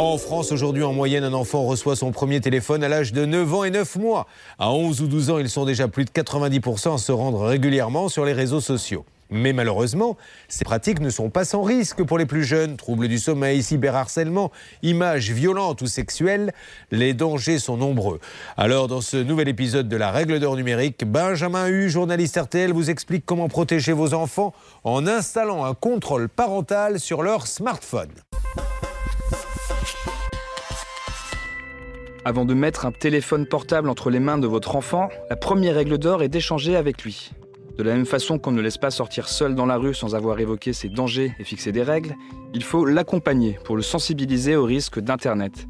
En France, aujourd'hui, en moyenne, un enfant reçoit son premier téléphone à l'âge de 9 ans et 9 mois. À 11 ou 12 ans, ils sont déjà plus de 90% à se rendre régulièrement sur les réseaux sociaux. Mais malheureusement, ces pratiques ne sont pas sans risque pour les plus jeunes. Troubles du sommeil, cyberharcèlement, images violentes ou sexuelles, les dangers sont nombreux. Alors, dans ce nouvel épisode de la règle d'or numérique, Benjamin Hu, journaliste RTL, vous explique comment protéger vos enfants en installant un contrôle parental sur leur smartphone. Avant de mettre un téléphone portable entre les mains de votre enfant, la première règle d'or est d'échanger avec lui. De la même façon qu'on ne laisse pas sortir seul dans la rue sans avoir évoqué ses dangers et fixé des règles, il faut l'accompagner pour le sensibiliser aux risques d'Internet.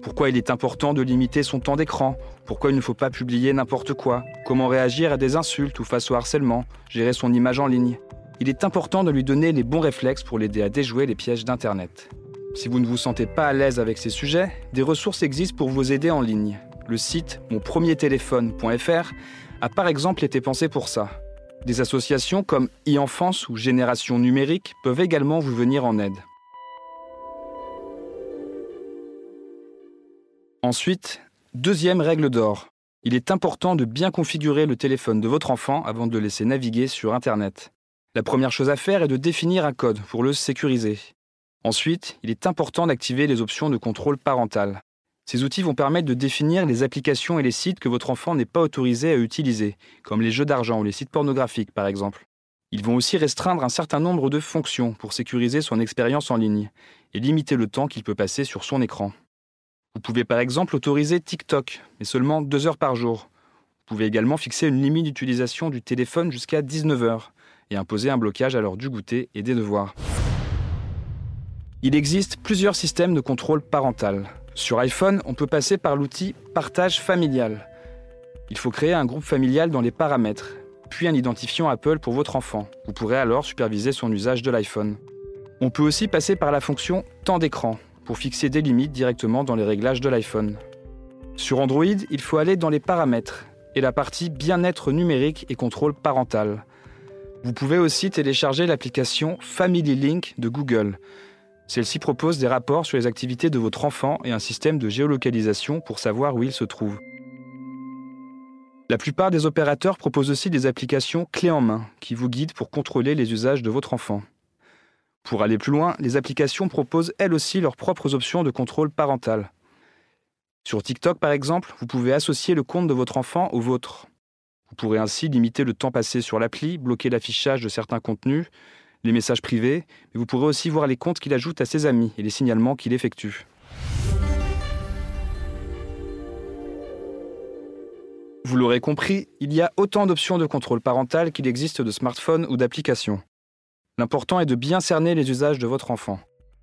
Pourquoi il est important de limiter son temps d'écran? Pourquoi il ne faut pas publier n'importe quoi? Comment réagir à des insultes ou face au harcèlement? Gérer son image en ligne Il est important de lui donner les bons réflexes pour l'aider à déjouer les pièges d'Internet. Si vous ne vous sentez pas à l'aise avec ces sujets, des ressources existent pour vous aider en ligne. Le site monpremiertéléphone.fr a par exemple été pensé pour ça. Des associations comme e-enfance ou Génération numérique peuvent également vous venir en aide. Ensuite, deuxième règle d'or. Il est important de bien configurer le téléphone de votre enfant avant de le laisser naviguer sur Internet. La première chose à faire est de définir un code pour le sécuriser. Ensuite, il est important d'activer les options de contrôle parental. Ces outils vont permettre de définir les applications et les sites que votre enfant n'est pas autorisé à utiliser, comme les jeux d'argent ou les sites pornographiques par exemple. Ils vont aussi restreindre un certain nombre de fonctions pour sécuriser son expérience en ligne et limiter le temps qu'il peut passer sur son écran. Vous pouvez par exemple autoriser TikTok, mais seulement deux heures par jour. Vous pouvez également fixer une limite d'utilisation du téléphone jusqu'à 19 heures et imposer un blocage à l'heure du goûter et des devoirs. Il existe plusieurs systèmes de contrôle parental. Sur iPhone, on peut passer par l'outil Partage familial. Il faut créer un groupe familial dans les paramètres, puis un identifiant Apple pour votre enfant. Vous pourrez alors superviser son usage de l'iPhone. On peut aussi passer par la fonction Temps d'écran pour fixer des limites directement dans les réglages de l'iPhone. Sur Android, il faut aller dans les paramètres et la partie Bien-être numérique et contrôle parental. Vous pouvez aussi télécharger l'application Family Link de Google celle-ci propose des rapports sur les activités de votre enfant et un système de géolocalisation pour savoir où il se trouve. La plupart des opérateurs proposent aussi des applications clés en main qui vous guident pour contrôler les usages de votre enfant. Pour aller plus loin, les applications proposent elles aussi leurs propres options de contrôle parental. Sur TikTok par exemple, vous pouvez associer le compte de votre enfant au vôtre. Vous pourrez ainsi limiter le temps passé sur l'appli, bloquer l'affichage de certains contenus les messages privés, mais vous pourrez aussi voir les comptes qu'il ajoute à ses amis et les signalements qu'il effectue. Vous l'aurez compris, il y a autant d'options de contrôle parental qu'il existe de smartphones ou d'applications. L'important est de bien cerner les usages de votre enfant.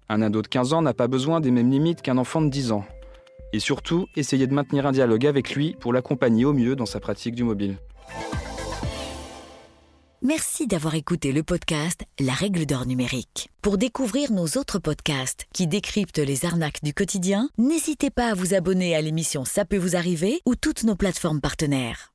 Un ado de 15 ans n'a pas besoin des mêmes limites qu'un enfant de 10 ans. Et surtout, essayez de maintenir un dialogue avec lui pour l'accompagner au mieux dans sa pratique du mobile. Merci d'avoir écouté le podcast La règle d'or numérique. Pour découvrir nos autres podcasts qui décryptent les arnaques du quotidien, n'hésitez pas à vous abonner à l'émission Ça peut vous arriver ou toutes nos plateformes partenaires.